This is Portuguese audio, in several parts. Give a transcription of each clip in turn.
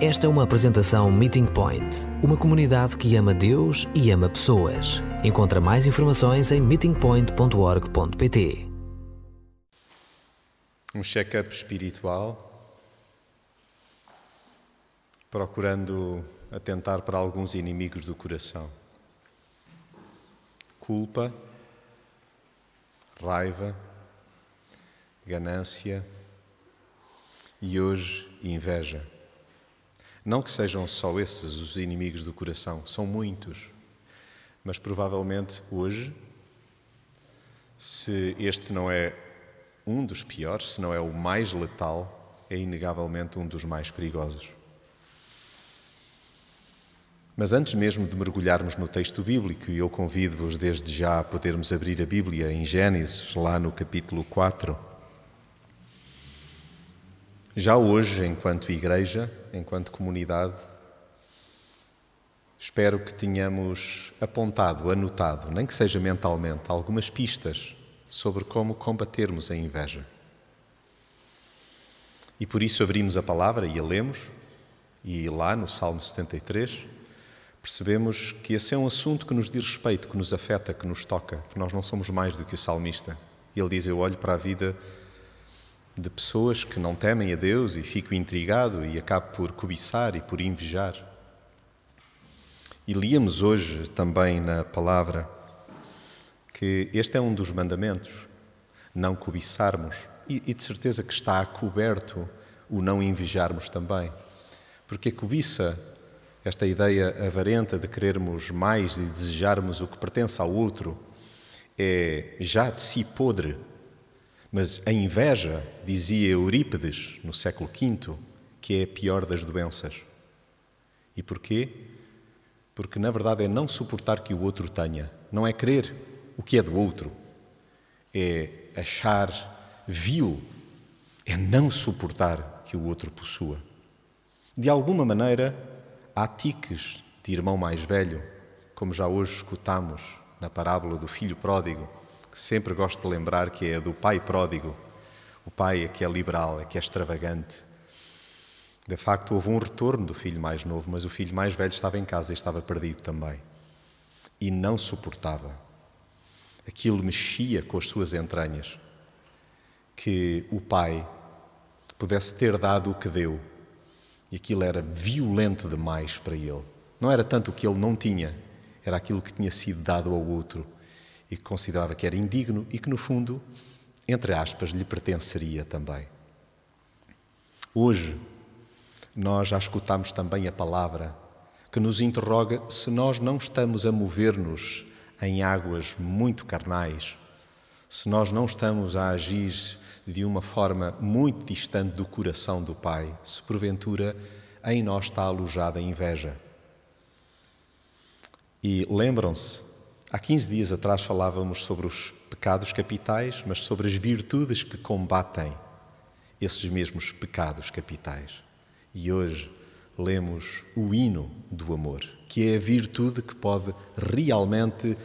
Esta é uma apresentação Meeting Point, uma comunidade que ama Deus e ama pessoas. Encontra mais informações em meetingpoint.org.pt. Um check-up espiritual, procurando atentar para alguns inimigos do coração: culpa, raiva, ganância e hoje inveja. Não que sejam só esses os inimigos do coração, são muitos. Mas provavelmente hoje, se este não é um dos piores, se não é o mais letal, é inegavelmente um dos mais perigosos. Mas antes mesmo de mergulharmos no texto bíblico, e eu convido-vos desde já a podermos abrir a Bíblia em Gênesis, lá no capítulo 4, já hoje, enquanto igreja, enquanto comunidade, espero que tenhamos apontado, anotado, nem que seja mentalmente, algumas pistas sobre como combatermos a inveja. E por isso abrimos a palavra e a lemos, e lá no Salmo 73 percebemos que esse é um assunto que nos diz respeito, que nos afeta, que nos toca, que nós não somos mais do que o salmista. Ele diz: Eu olho para a vida de pessoas que não temem a Deus e fico intrigado e acabo por cobiçar e por invejar. E líamos hoje também na palavra que este é um dos mandamentos, não cobiçarmos, e, e de certeza que está coberto o não invejarmos também. Porque a cobiça, esta ideia avarenta de querermos mais e desejarmos o que pertence ao outro, é já de si podre mas a inveja, dizia Eurípides no século V, que é a pior das doenças. E porquê? Porque na verdade é não suportar que o outro tenha, não é querer o que é do outro, é achar vil, é não suportar que o outro possua. De alguma maneira, há tiques de irmão mais velho, como já hoje escutamos na parábola do filho pródigo que sempre gosto de lembrar, que é do pai pródigo. O pai é que é liberal, é que é extravagante. De facto, houve um retorno do filho mais novo, mas o filho mais velho estava em casa e estava perdido também. E não suportava. Aquilo mexia com as suas entranhas. Que o pai pudesse ter dado o que deu. E aquilo era violento demais para ele. Não era tanto o que ele não tinha, era aquilo que tinha sido dado ao outro e que considerava que era indigno e que, no fundo, entre aspas, lhe pertenceria também. Hoje, nós já escutamos também a palavra que nos interroga se nós não estamos a mover-nos em águas muito carnais, se nós não estamos a agir de uma forma muito distante do coração do Pai, se porventura em nós está alojada a inveja. E lembram-se Há 15 dias atrás falávamos sobre os pecados capitais, mas sobre as virtudes que combatem esses mesmos pecados capitais. E hoje lemos o hino do amor, que é a virtude que pode realmente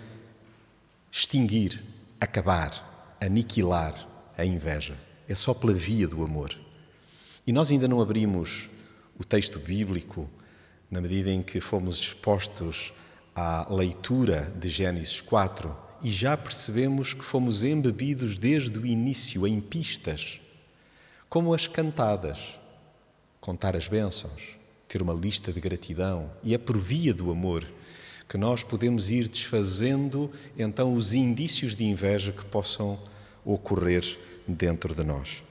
extinguir, acabar, aniquilar a inveja. É só pela via do amor. E nós ainda não abrimos o texto bíblico na medida em que fomos expostos à leitura de Gênesis 4 e já percebemos que fomos embebidos desde o início em pistas, como as cantadas, contar as bênçãos, ter uma lista de gratidão, e é por via do amor que nós podemos ir desfazendo então os indícios de inveja que possam ocorrer dentro de nós.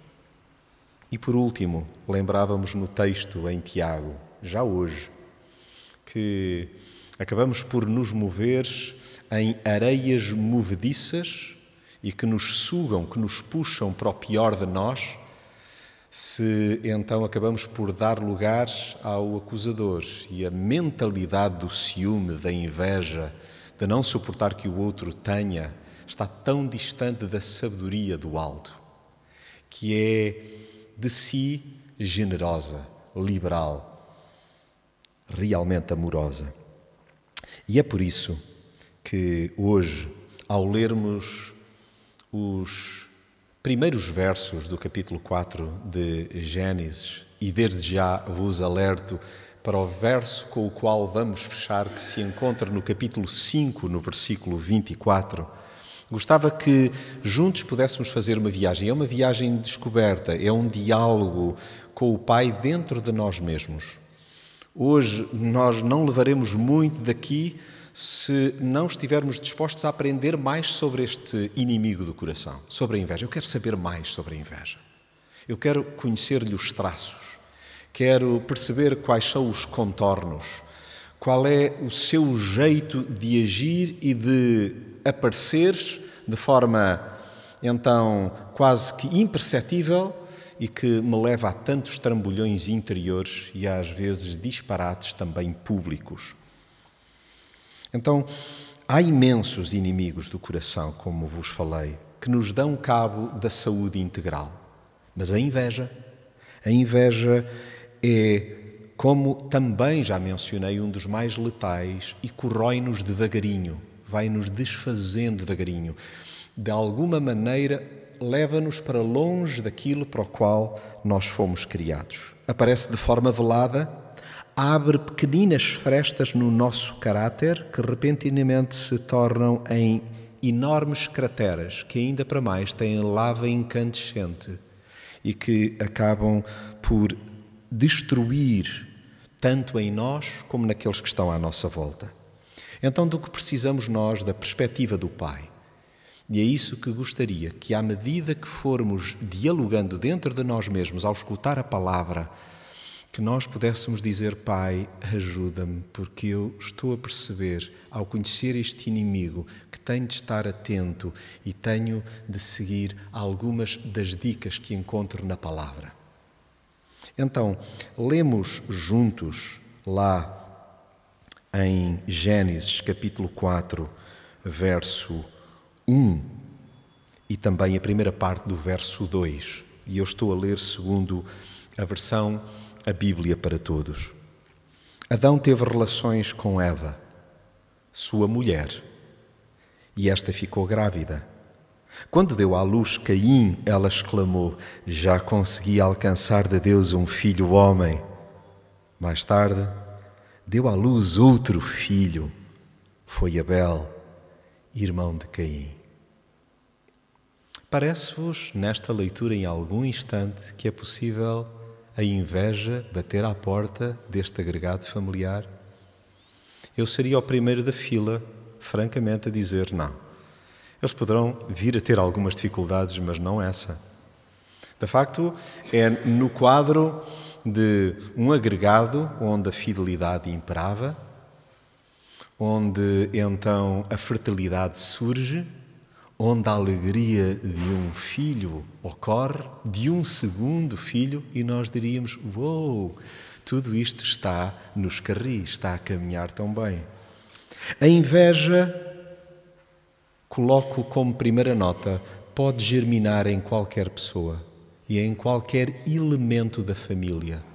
E por último, lembrávamos no texto em Tiago, já hoje, que acabamos por nos mover em areias movediças e que nos sugam, que nos puxam para o pior de nós, se então acabamos por dar lugar ao acusador e a mentalidade do ciúme, da inveja, de não suportar que o outro tenha, está tão distante da sabedoria do alto, que é de si generosa, liberal, realmente amorosa. E é por isso que hoje, ao lermos os primeiros versos do capítulo 4 de Gênesis, e desde já vos alerto para o verso com o qual vamos fechar, que se encontra no capítulo 5, no versículo 24. Gostava que juntos pudéssemos fazer uma viagem. É uma viagem de descoberta, é um diálogo com o Pai dentro de nós mesmos. Hoje nós não levaremos muito daqui se não estivermos dispostos a aprender mais sobre este inimigo do coração, sobre a inveja. Eu quero saber mais sobre a inveja. Eu quero conhecer-lhe os traços. Quero perceber quais são os contornos, qual é o seu jeito de agir e de aparecer de forma então quase que imperceptível e que me leva a tantos trambolhões interiores e às vezes disparates também públicos. Então, há imensos inimigos do coração, como vos falei, que nos dão cabo da saúde integral. Mas a inveja, a inveja é, como também já mencionei, um dos mais letais e corrói-nos devagarinho, vai-nos desfazendo devagarinho. De alguma maneira, leva-nos para longe daquilo para o qual nós fomos criados. Aparece de forma velada, abre pequeninas frestas no nosso caráter que repentinamente se tornam em enormes crateras que ainda para mais têm lava incandescente e que acabam por destruir tanto em nós como naqueles que estão à nossa volta. Então, do que precisamos nós da perspectiva do Pai? E é isso que gostaria que, à medida que formos dialogando dentro de nós mesmos, ao escutar a palavra, que nós pudéssemos dizer: Pai, ajuda-me, porque eu estou a perceber, ao conhecer este inimigo, que tenho de estar atento e tenho de seguir algumas das dicas que encontro na palavra. Então, lemos juntos lá em Gênesis capítulo 4, verso 1 e também a primeira parte do verso 2. E eu estou a ler segundo a versão a Bíblia para todos. Adão teve relações com Eva, sua mulher, e esta ficou grávida. Quando deu à luz Caim, ela exclamou: Já consegui alcançar de Deus um filho homem. Mais tarde, deu à luz outro filho. Foi Abel, irmão de Caim. Parece-vos, nesta leitura, em algum instante, que é possível a inveja bater à porta deste agregado familiar? Eu seria o primeiro da fila, francamente, a dizer não. Eles poderão vir a ter algumas dificuldades, mas não essa. De facto, é no quadro de um agregado onde a fidelidade imperava, onde então a fertilidade surge onde a alegria de um filho ocorre, de um segundo filho, e nós diríamos: Uou, wow, tudo isto está nos carris, está a caminhar tão bem. A inveja, coloco como primeira nota, pode germinar em qualquer pessoa e em qualquer elemento da família.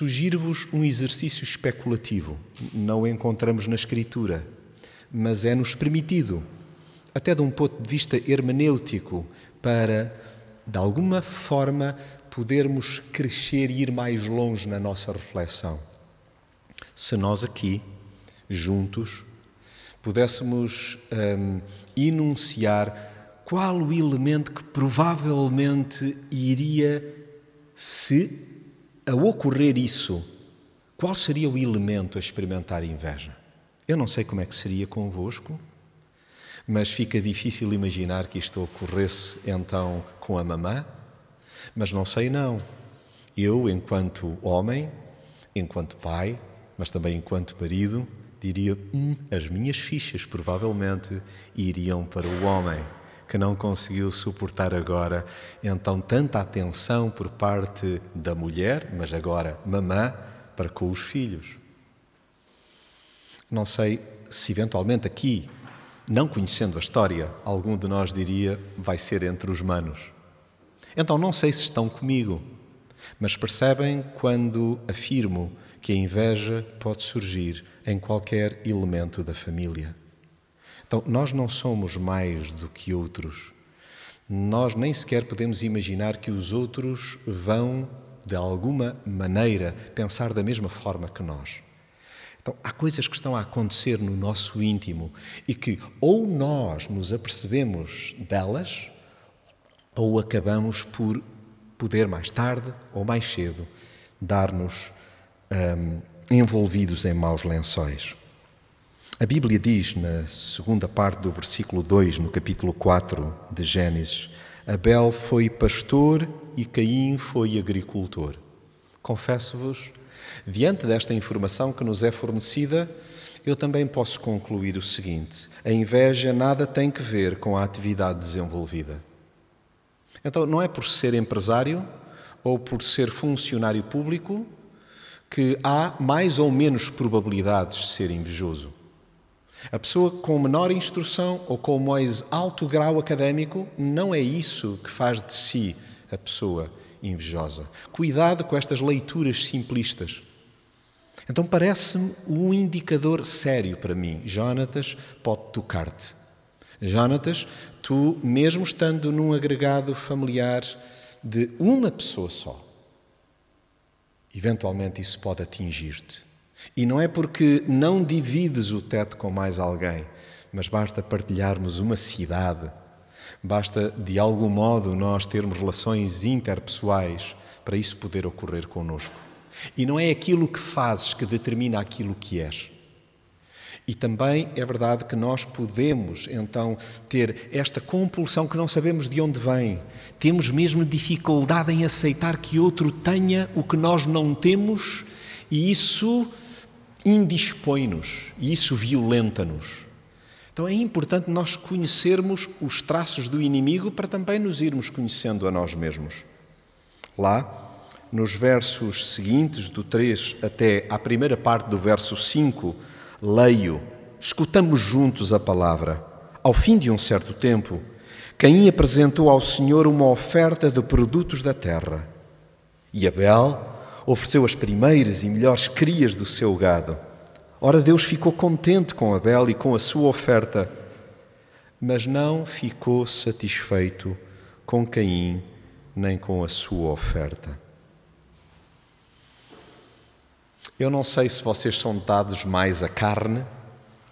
Sugiro-vos um exercício especulativo. Não o encontramos na Escritura mas é-nos permitido, até de um ponto de vista hermenêutico, para, de alguma forma, podermos crescer e ir mais longe na nossa reflexão. Se nós aqui, juntos, pudéssemos um, enunciar qual o elemento que provavelmente iria, se a ocorrer isso, qual seria o elemento a experimentar inveja? Eu não sei como é que seria convosco, mas fica difícil imaginar que isto ocorresse então com a mamã. Mas não sei não. Eu, enquanto homem, enquanto pai, mas também enquanto marido, diria: hum, as minhas fichas provavelmente iriam para o homem que não conseguiu suportar agora então tanta atenção por parte da mulher, mas agora mamã, para com os filhos. Não sei se eventualmente aqui, não conhecendo a história, algum de nós diria vai ser entre os manos. Então não sei se estão comigo, mas percebem quando afirmo que a inveja pode surgir em qualquer elemento da família. Então nós não somos mais do que outros. nós nem sequer podemos imaginar que os outros vão, de alguma maneira, pensar da mesma forma que nós. Então, há coisas que estão a acontecer no nosso íntimo e que ou nós nos apercebemos delas ou acabamos por poder mais tarde ou mais cedo dar-nos um, envolvidos em maus lençóis. A Bíblia diz na segunda parte do versículo 2, no capítulo 4 de Gênesis: Abel foi pastor e Caim foi agricultor. Confesso-vos, diante desta informação que nos é fornecida, eu também posso concluir o seguinte: a inveja nada tem que ver com a atividade desenvolvida. Então, não é por ser empresário ou por ser funcionário público que há mais ou menos probabilidades de ser invejoso. A pessoa com menor instrução ou com mais alto grau académico, não é isso que faz de si a pessoa invejosa. Cuidado com estas leituras simplistas. Então parece-me um indicador sério para mim. Jonatas pode tocar-te. Jonatas, tu, mesmo estando num agregado familiar de uma pessoa só, eventualmente isso pode atingir-te. E não é porque não divides o teto com mais alguém, mas basta partilharmos uma cidade, basta de algum modo nós termos relações interpessoais para isso poder ocorrer conosco. E não é aquilo que fazes que determina aquilo que és. E também é verdade que nós podemos então ter esta compulsão que não sabemos de onde vem. Temos mesmo dificuldade em aceitar que outro tenha o que nós não temos, e isso indispõe-nos e isso violenta-nos. Então é importante nós conhecermos os traços do inimigo para também nos irmos conhecendo a nós mesmos. Lá, nos versos seguintes, do 3 até à primeira parte do verso 5, leio, escutamos juntos a palavra. Ao fim de um certo tempo, Caim apresentou ao Senhor uma oferta de produtos da terra. E Abel ofereceu as primeiras e melhores crias do seu gado. Ora, Deus ficou contente com Abel e com a sua oferta, mas não ficou satisfeito com Caim nem com a sua oferta. Eu não sei se vocês são dados mais a carne,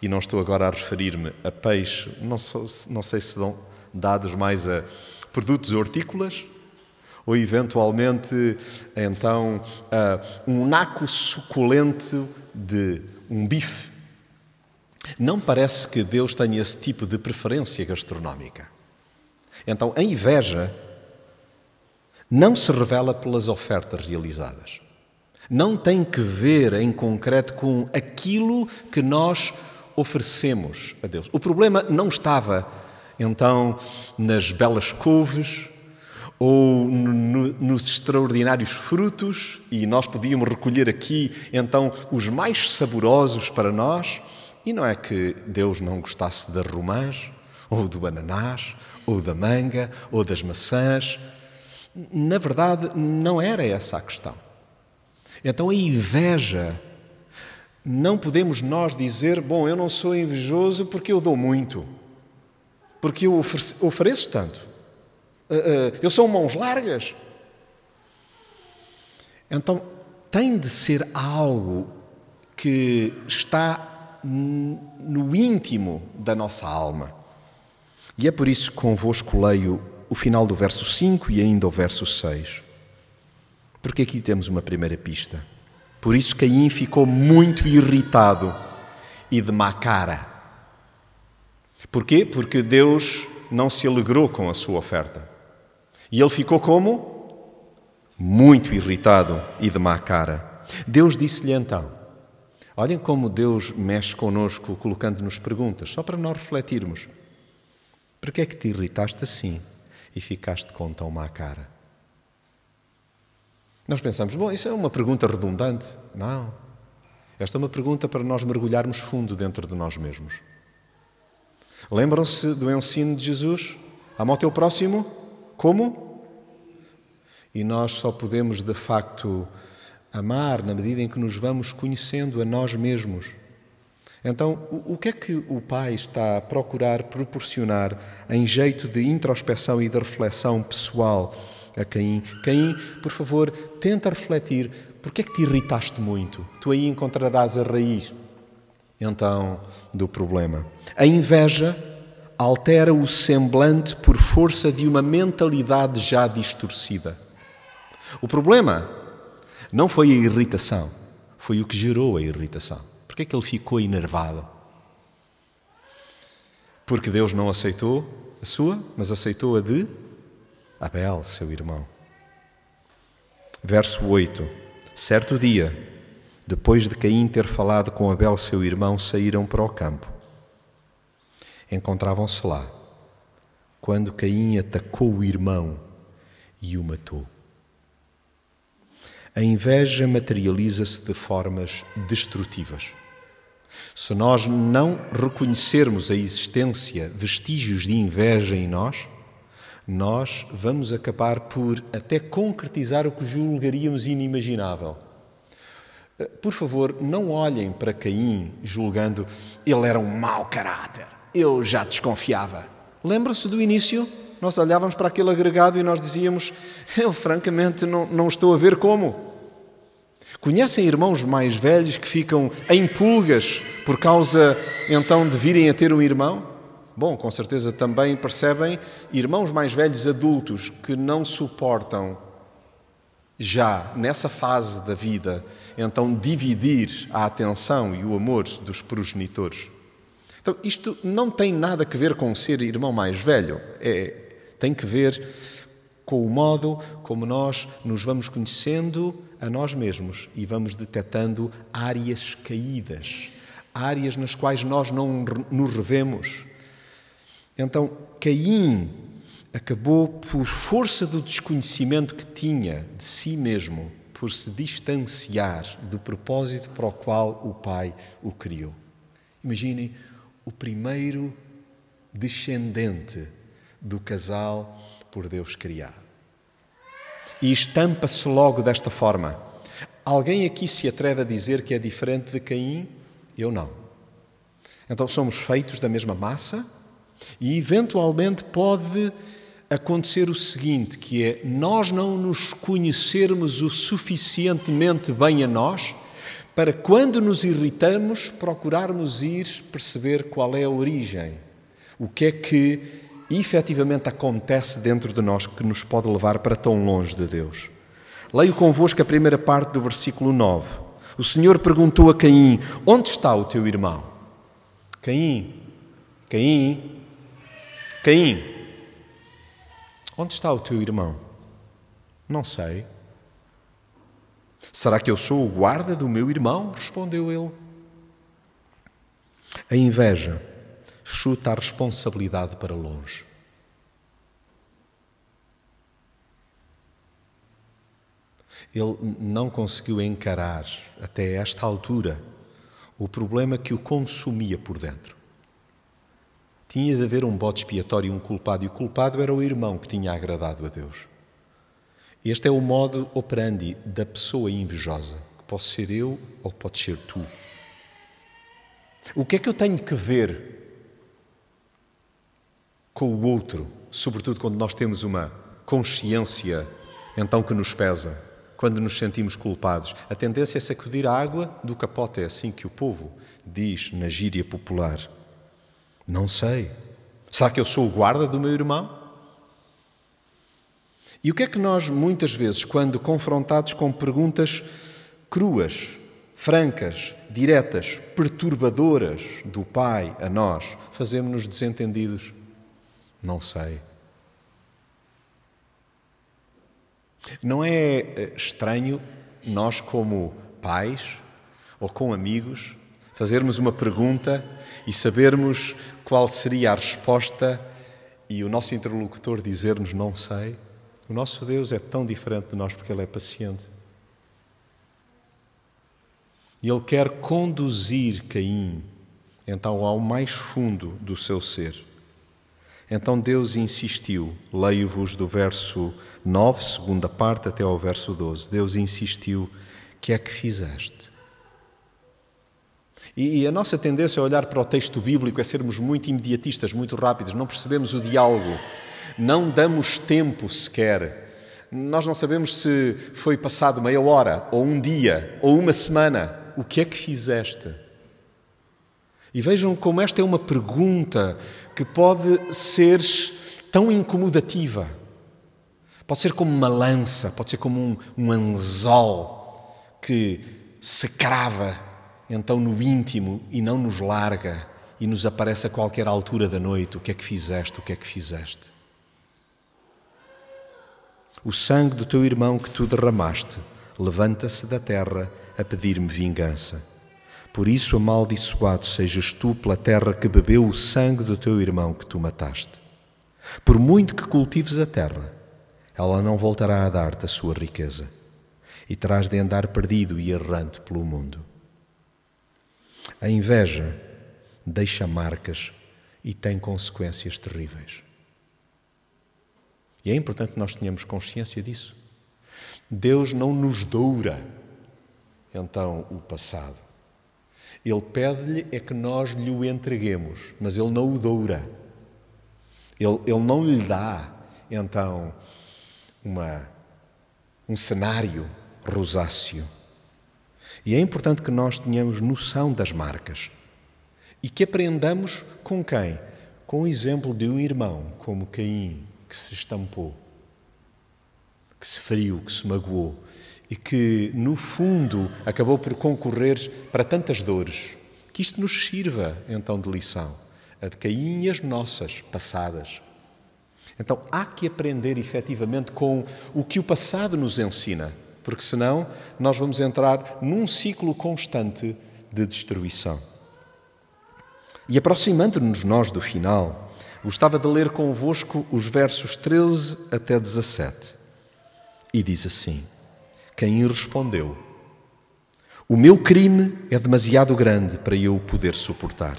e não estou agora a referir-me a peixe, não, sou, não sei se são dados mais a produtos hortícolas ou eventualmente então um naco suculento de um bife. Não parece que Deus tenha esse tipo de preferência gastronómica. Então a inveja não se revela pelas ofertas realizadas. Não tem que ver em concreto com aquilo que nós oferecemos a Deus. O problema não estava então nas belas couves, ou no, nos extraordinários frutos, e nós podíamos recolher aqui então os mais saborosos para nós. E não é que Deus não gostasse das romãs, ou do ananás, ou da manga, ou das maçãs. Na verdade, não era essa a questão. Então a inveja, não podemos nós dizer, bom, eu não sou invejoso porque eu dou muito, porque eu ofereço tanto. Eh, eh, eu sou mãos largas. Então, tem de ser algo que está no íntimo da nossa alma. E é por isso que convosco leio o final do verso 5 e ainda o verso 6. Porque aqui temos uma primeira pista. Por isso Caim ficou muito irritado e de má cara. Porquê? Porque Deus não se alegrou com a sua oferta. E ele ficou como? Muito irritado e de má cara. Deus disse-lhe então: Olhem como Deus mexe conosco, colocando-nos perguntas, só para nós refletirmos. Por que é que te irritaste assim e ficaste com tão má cara? Nós pensamos, bom, isso é uma pergunta redundante. Não. Esta é uma pergunta para nós mergulharmos fundo dentro de nós mesmos. Lembram-se do ensino de Jesus? Ama o teu próximo como? E nós só podemos, de facto, amar na medida em que nos vamos conhecendo a nós mesmos. Então, o que é que o pai está a procurar proporcionar em jeito de introspeção e de reflexão pessoal a Caim? Caim, por favor, tenta refletir. Por que é que te irritaste muito? Tu aí encontrarás a raiz, então, do problema. A inveja altera o semblante por força de uma mentalidade já distorcida. O problema não foi a irritação, foi o que gerou a irritação. Por que ele ficou enervado? Porque Deus não aceitou a sua, mas aceitou a de Abel, seu irmão. Verso 8: Certo dia, depois de Caim ter falado com Abel, seu irmão, saíram para o campo. Encontravam-se lá, quando Caim atacou o irmão e o matou. A inveja materializa-se de formas destrutivas. Se nós não reconhecermos a existência, vestígios de inveja em nós, nós vamos acabar por até concretizar o que julgaríamos inimaginável. Por favor, não olhem para Caim julgando ele era um mau caráter. Eu já desconfiava. Lembram-se do início? Nós olhávamos para aquele agregado e nós dizíamos: Eu, francamente, não, não estou a ver como. Conhecem irmãos mais velhos que ficam em pulgas por causa então de virem a ter um irmão? Bom, com certeza também percebem irmãos mais velhos adultos que não suportam já nessa fase da vida então dividir a atenção e o amor dos progenitores. Então, isto não tem nada a ver com ser irmão mais velho, é, tem que ver com o modo como nós nos vamos conhecendo a nós mesmos e vamos detectando áreas caídas, áreas nas quais nós não nos revemos. Então, Caim acabou, por força do desconhecimento que tinha de si mesmo, por se distanciar do propósito para o qual o Pai o criou. Imaginem o primeiro descendente do casal por Deus criado. E estampa-se logo desta forma. Alguém aqui se atreve a dizer que é diferente de Caim? Eu não. Então somos feitos da mesma massa e eventualmente pode acontecer o seguinte, que é nós não nos conhecermos o suficientemente bem a nós para quando nos irritamos procurarmos ir perceber qual é a origem. O que é que efetivamente acontece dentro de nós que nos pode levar para tão longe de Deus. Leio convosco a primeira parte do versículo 9. O Senhor perguntou a Caim: Onde está o teu irmão? Caim, Caim, Caim, onde está o teu irmão? Não sei. Será que eu sou o guarda do meu irmão? Respondeu ele. A inveja chuta a responsabilidade para longe. Ele não conseguiu encarar, até esta altura, o problema que o consumia por dentro. Tinha de haver um bode expiatório e um culpado, e o culpado era o irmão que tinha agradado a Deus. Este é o modo operandi da pessoa invejosa, que pode ser eu ou pode ser tu. O que é que eu tenho que ver com o outro, sobretudo quando nós temos uma consciência então que nos pesa, quando nos sentimos culpados. A tendência é sacudir a água do capote, é assim que o povo diz na gíria popular. Não sei. Será que eu sou o guarda do meu irmão? E o que é que nós, muitas vezes, quando confrontados com perguntas cruas, francas, diretas, perturbadoras do Pai a nós, fazemos-nos desentendidos? Não sei. Não é eh, estranho nós, como pais ou com amigos, fazermos uma pergunta e sabermos qual seria a resposta e o nosso interlocutor dizer-nos não sei? O nosso Deus é tão diferente de nós porque Ele é paciente. E Ele quer conduzir Caim, então, ao mais fundo do seu ser. Então Deus insistiu, leio-vos do verso 9, segunda parte, até ao verso 12. Deus insistiu: Que é que fizeste? E, a nossa tendência a olhar para o texto bíblico é sermos muito imediatistas, muito rápidos, não percebemos o diálogo, não damos tempo sequer. Nós não sabemos se foi passado meia hora, ou um dia, ou uma semana. O que é que fizeste? E vejam como esta é uma pergunta que pode ser tão incomodativa. Pode ser como uma lança, pode ser como um, um anzol que se crava então no íntimo e não nos larga e nos aparece a qualquer altura da noite o que é que fizeste, o que é que fizeste. O sangue do teu irmão que tu derramaste levanta-se da terra a pedir-me vingança. Por isso, amaldiçoado sejas tu pela terra que bebeu o sangue do teu irmão que tu mataste. Por muito que cultives a terra, ela não voltará a dar-te a sua riqueza, e terás de andar perdido e errante pelo mundo. A inveja deixa marcas e tem consequências terríveis. E é importante que nós tenhamos consciência disso. Deus não nos doura, então, o passado. Ele pede-lhe é que nós lhe o entreguemos, mas ele não o doura. Ele, ele não lhe dá, então, uma, um cenário rosáceo. E é importante que nós tenhamos noção das marcas e que aprendamos com quem? Com o exemplo de um irmão como Caim, que se estampou, que se feriu, que se magoou e que, no fundo, acabou por concorrer para tantas dores. Que isto nos sirva, então, de lição. A de Caim as nossas, passadas. Então, há que aprender efetivamente com o que o passado nos ensina, porque senão nós vamos entrar num ciclo constante de destruição. E aproximando-nos nós do final, gostava de ler convosco os versos 13 até 17. E diz assim: Quem respondeu: O meu crime é demasiado grande para eu poder suportar.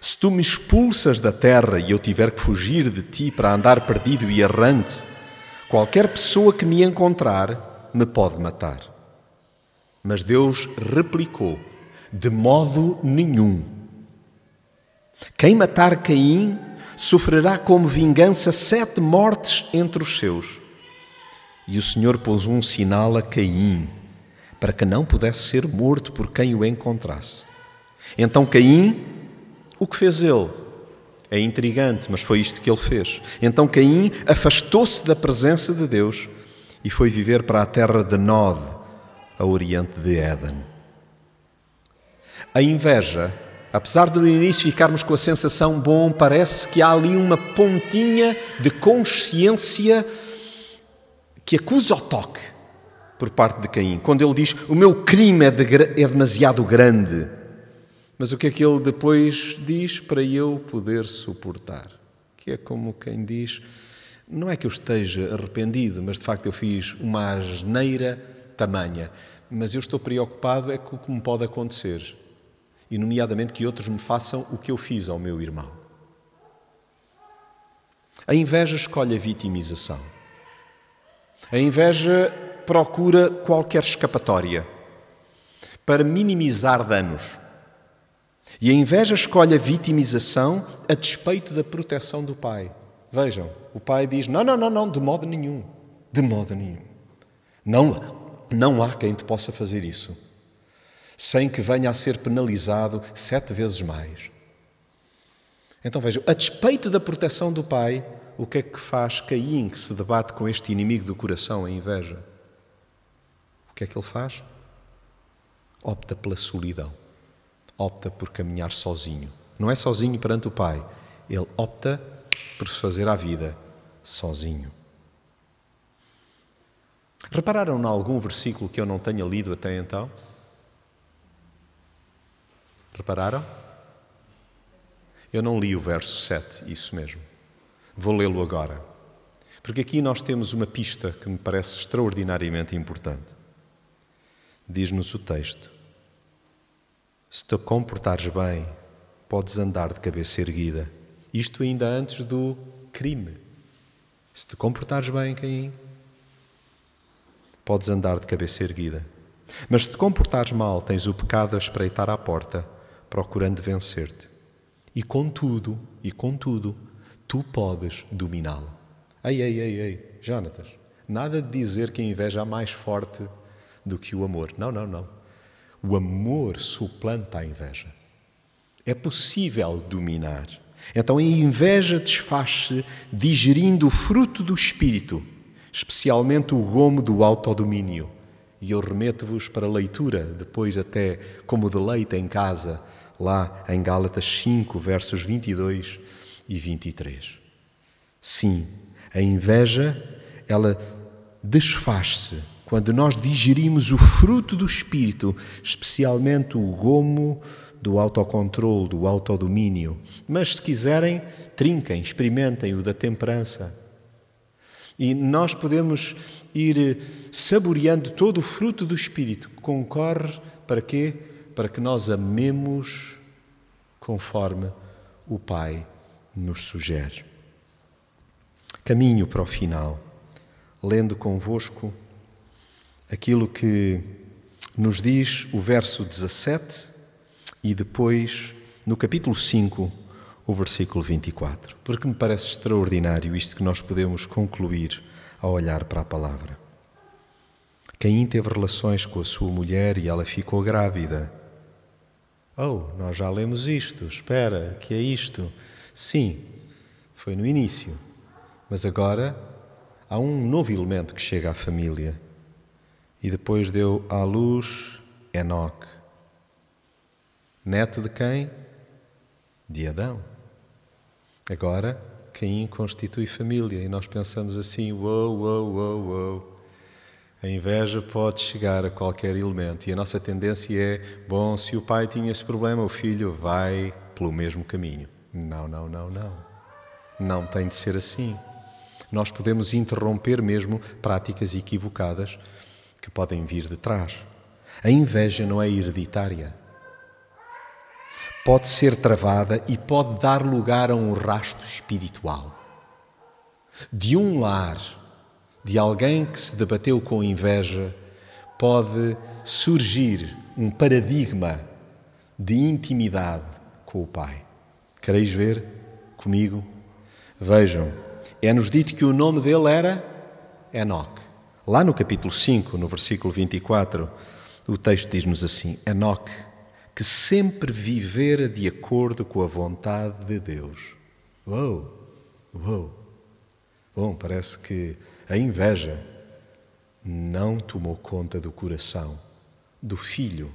Se tu me expulsas da terra e eu tiver que fugir de ti para andar perdido e errante, qualquer pessoa que me encontrar me pode matar. Mas Deus replicou: De modo nenhum. Quem matar Caim sofrerá como vingança sete mortes entre os seus. E o Senhor pôs um sinal a Caim, para que não pudesse ser morto por quem o encontrasse. Então Caim o que fez ele? É intrigante, mas foi isto que ele fez. Então Caim afastou-se da presença de Deus e foi viver para a terra de Nod, a oriente de Éden. A inveja, apesar de no início ficarmos com a sensação bom, parece que há ali uma pontinha de consciência que acusa o toque por parte de Caim. Quando ele diz: O meu crime é, de, é demasiado grande mas o que é que ele depois diz para eu poder suportar? Que é como quem diz: não é que eu esteja arrependido, mas de facto eu fiz uma asneira tamanha, mas eu estou preocupado é com o que me pode acontecer, e nomeadamente que outros me façam o que eu fiz ao meu irmão. A inveja escolhe a vitimização. A inveja procura qualquer escapatória para minimizar danos. E a inveja escolhe a vitimização a despeito da proteção do pai. Vejam, o pai diz: não, não, não, não, de modo nenhum. De modo nenhum. Não, não há quem te possa fazer isso sem que venha a ser penalizado sete vezes mais. Então vejam, a despeito da proteção do pai, o que é que faz Caim, que se debate com este inimigo do coração, a inveja? O que é que ele faz? Opta pela solidão opta por caminhar sozinho. Não é sozinho perante o Pai, ele opta por se fazer a vida sozinho. Repararam em algum versículo que eu não tenha lido até então? Repararam? Eu não li o verso 7, isso mesmo. Vou lê-lo agora. Porque aqui nós temos uma pista que me parece extraordinariamente importante. Diz-nos o texto: se te comportares bem, podes andar de cabeça erguida. Isto ainda antes do crime. Se te comportares bem, Caim, podes andar de cabeça erguida. Mas se te comportares mal, tens o pecado a espreitar à porta, procurando vencer-te. E contudo, e contudo, tu podes dominá-lo. Ei, ei, ei, ei, Jonatas, nada de dizer que a inveja é mais forte do que o amor. Não, não, não. O amor suplanta a inveja. É possível dominar. Então a inveja desfaz-se digerindo o fruto do espírito, especialmente o gomo do autodomínio. E eu remeto-vos para a leitura, depois até como deleite em casa, lá em Gálatas 5, versos 22 e 23. Sim, a inveja, ela desfaz-se quando nós digerimos o fruto do Espírito, especialmente o gomo do autocontrole, do autodomínio. Mas se quiserem, trinquem, experimentem o da temperança. E nós podemos ir saboreando todo o fruto do Espírito que concorre para quê? Para que nós amemos conforme o Pai nos sugere. Caminho para o final, lendo convosco aquilo que nos diz o verso 17 e depois, no capítulo 5, o versículo 24, porque me parece extraordinário isto que nós podemos concluir ao olhar para a palavra. Caim teve relações com a sua mulher e ela ficou grávida. Oh, nós já lemos isto, espera, que é isto? Sim, foi no início, mas agora há um novo elemento que chega à família e depois deu à luz Enoque. Neto de quem? De Adão. Agora, Caim constitui família e nós pensamos assim: uou, uou, uou, uou. A inveja pode chegar a qualquer elemento e a nossa tendência é: bom, se o pai tinha esse problema, o filho vai pelo mesmo caminho. Não, não, não, não. Não tem de ser assim. Nós podemos interromper mesmo práticas equivocadas que podem vir de trás. A inveja não é hereditária. Pode ser travada e pode dar lugar a um rasto espiritual. De um lar, de alguém que se debateu com inveja, pode surgir um paradigma de intimidade com o Pai. Quereis ver comigo? Vejam, é-nos dito que o nome dele era Enoque. Lá no capítulo 5, no versículo 24, o texto diz-nos assim: Enoque, que sempre vivera de acordo com a vontade de Deus. Uou, uou. Bom, parece que a inveja não tomou conta do coração do filho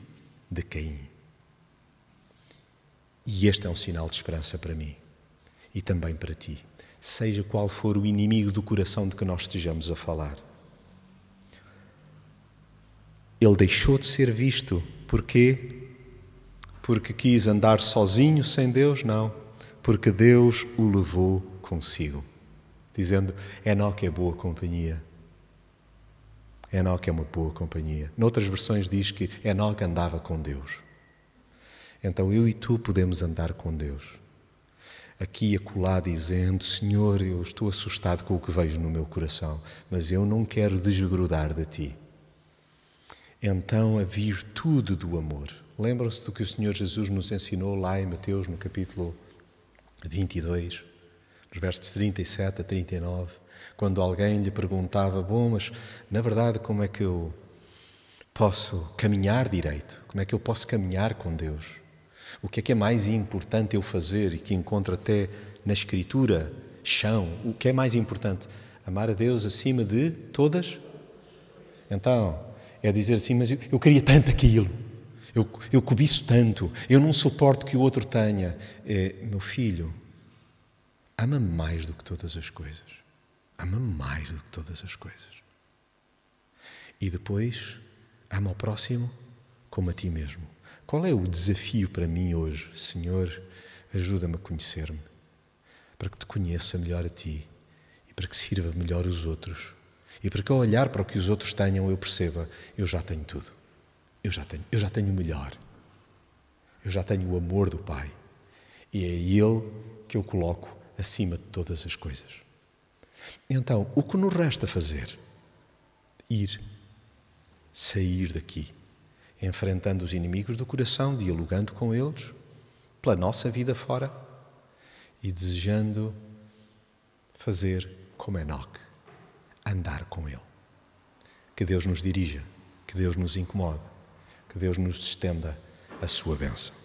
de Caim. E este é um sinal de esperança para mim e também para ti, seja qual for o inimigo do coração de que nós estejamos a falar. Ele deixou de ser visto. Porquê? Porque quis andar sozinho sem Deus? Não. Porque Deus o levou consigo. Dizendo: Enoque é boa companhia. Enoque é uma boa companhia. Noutras versões diz que Enoque andava com Deus. Então eu e tu podemos andar com Deus. Aqui e acolá dizendo: Senhor, eu estou assustado com o que vejo no meu coração, mas eu não quero desgrudar de ti então a virtude do amor. Lembram-se do que o Senhor Jesus nos ensinou lá em Mateus, no capítulo 22, nos versos 37 a 39, quando alguém lhe perguntava: Bom, mas na verdade, como é que eu posso caminhar direito? Como é que eu posso caminhar com Deus? O que é que é mais importante eu fazer e que encontro até na Escritura, chão? O que é mais importante? Amar a Deus acima de todas? Então, é dizer assim, mas eu, eu queria tanto aquilo, eu, eu cobiço tanto, eu não suporto que o outro tenha. É, meu filho, ama-me mais do que todas as coisas. Ama-me mais do que todas as coisas. E depois, ama o próximo como a ti mesmo. Qual é o desafio para mim hoje? Senhor, ajuda-me a conhecer-me, para que te conheça melhor a ti e para que sirva melhor os outros e para que ao olhar para o que os outros tenham, eu perceba, eu já tenho tudo. Eu já tenho, eu já tenho o melhor. Eu já tenho o amor do Pai. E é Ele que eu coloco acima de todas as coisas. Então, o que nos resta fazer? Ir, sair daqui, enfrentando os inimigos do coração, dialogando com eles, pela nossa vida fora e desejando fazer como Enoque, andar com Ele. Que Deus nos dirija, que Deus nos incomode, que Deus nos estenda a sua bênção.